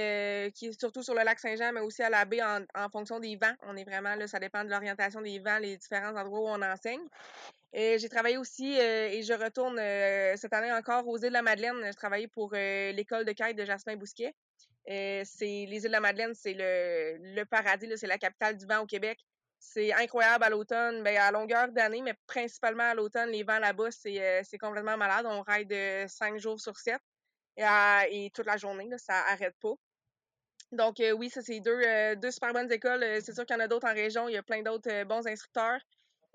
qui est surtout sur le lac Saint-Jean, mais aussi à la baie en, fonction des vents. On est vraiment là, ça dépend de l'orientation des vents, les différents endroits où on enseigne. Euh, j'ai travaillé aussi euh, et je retourne euh, cette année encore aux îles de la Madeleine. Je travaillais pour l'école de kite de Jasmin Bousquet, c'est les îles de la Madeleine, c'est le, le paradis, c'est la capitale du vent au Québec. C'est incroyable à l'automne, ben, à longueur d'année, mais principalement à l'automne, les vents là-bas, c'est complètement malade. On ride cinq jours sur sept et, toute la journée, ça arrête pas. Donc oui, ça c'est deux, deux super bonnes écoles. C'est sûr qu'il y en a d'autres en région. Il y a plein d'autres bons instructeurs.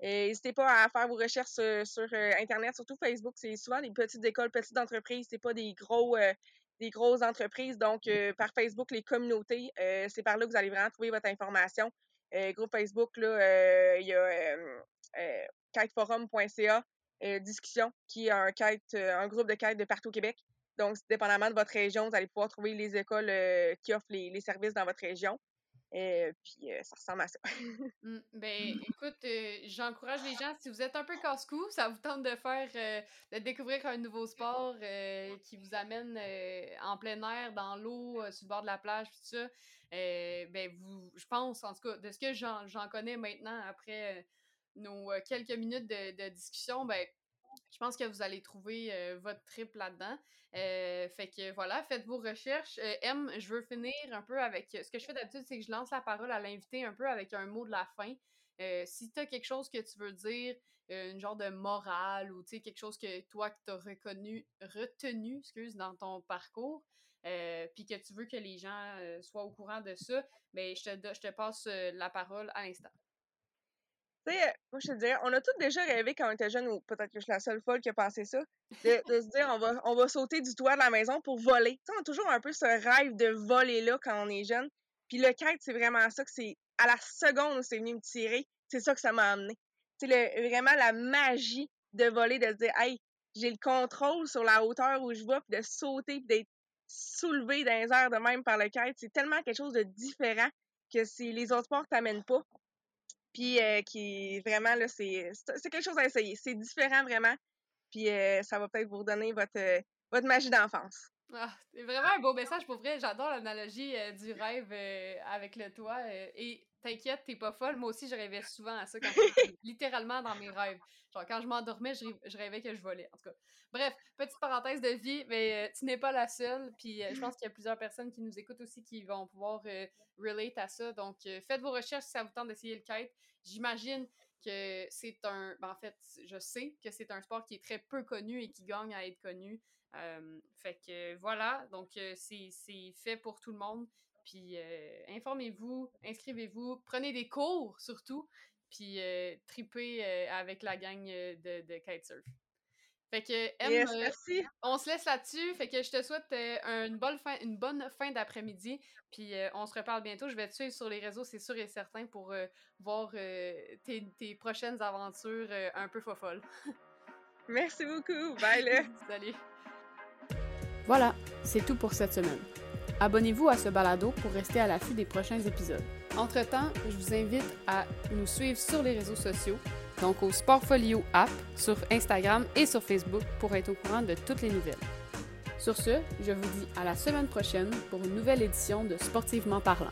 N'hésitez pas à faire vos recherches sur, Internet, surtout Facebook. C'est souvent des petites écoles, petites entreprises. C'est pas des gros des grosses entreprises. Donc, par Facebook, les communautés, c'est par là que vous allez vraiment trouver votre information. groupe Facebook, là, il y a kiteforum.ca discussion, qui est un kite, un groupe de quête de partout au Québec. Donc, dépendamment de votre région, vous allez pouvoir trouver les écoles qui offrent les, services dans votre région. Et puis, ça ressemble à ça. (laughs) Mmh, ben, écoute, j'encourage les gens, si vous êtes un peu casse-cou, ça vous tente de faire, de découvrir un nouveau sport qui vous amène en plein air, dans l'eau, sur le bord de la plage, tout ça, ben, vous, je pense, en tout cas, de ce que j'en connais maintenant, après nos quelques minutes de, de discussion, ben, je pense que vous allez trouver votre trip là-dedans. fait que voilà, faites vos recherches. M, je veux finir un peu avec. Ce que je fais d'habitude, c'est que je lance la parole à l'invité un peu avec un mot de la fin. si tu as quelque chose que tu veux dire, une genre de morale ou quelque chose que toi que tu as reconnu, retenu excuse, dans ton parcours, puis que tu veux que les gens soient au courant de ça, ben, je, te, je te passe la parole à l'instant. Tu sais, moi, je te dirais, on a tous déjà rêvé quand on était jeune, ou peut-être que je suis la seule folle qui a pensé ça, de, se dire, on va, on va sauter du toit de la maison pour voler. Tu on a toujours un peu ce rêve de voler-là quand on est jeune. Puis le kite, c'est vraiment ça que c'est, à la seconde où c'est venu me tirer, c'est ça que ça m'a amené. C'est vraiment la magie de voler, de se dire, hey, j'ai le contrôle sur la hauteur où je vais, puis de sauter, puis d'être soulevé dans les airs de même par le kite. C'est tellement quelque chose de différent que si les autres sports t'amènent pas. Puis euh, qui vraiment, là, c'est quelque chose à essayer. C'est différent vraiment. Puis euh, ça va peut-être vous redonner votre, euh, votre magie d'enfance. Ah, c'est vraiment un beau message pour vrai. J'adore l'analogie du rêve avec le toit. et t'inquiète, t'es pas folle. Moi aussi, je rêvais souvent à ça, quand littéralement dans mes rêves. Genre, quand je m'endormais, je, rêvais que je volais. En tout cas, bref, petite parenthèse de vie, mais tu n'es pas la seule. Puis je pense qu'il y a plusieurs personnes qui nous écoutent aussi qui vont pouvoir relate à ça. Donc, faites vos recherches si ça vous tente d'essayer le kite. J'imagine que c'est un. Ben, en fait, je sais que c'est un sport qui est très peu connu et qui gagne à être connu. Fait que voilà, donc c'est fait pour tout le monde. Puis informez-vous, inscrivez-vous, prenez des cours surtout, puis tripez avec la gang de, de kitesurf. Fait que, M, euh, on se laisse là-dessus. Fait que je te souhaite euh, une, bonne fin, une bonne fin d'après-midi. Puis euh, on se reparle bientôt. Je vais te suivre sur les réseaux, c'est sûr et certain, pour voir tes, tes, prochaines aventures un peu folles. Merci beaucoup. (laughs) Bye, là. Salut. Voilà, c'est tout pour cette semaine. Abonnez-vous à ce balado pour rester à l'affût des prochains épisodes. Entre-temps, je vous invite à nous suivre sur les réseaux sociaux donc au Sportfolio App sur Instagram et sur Facebook pour être au courant de toutes les nouvelles. Sur ce, je vous dis à la semaine prochaine pour une nouvelle édition de Sportivement parlant.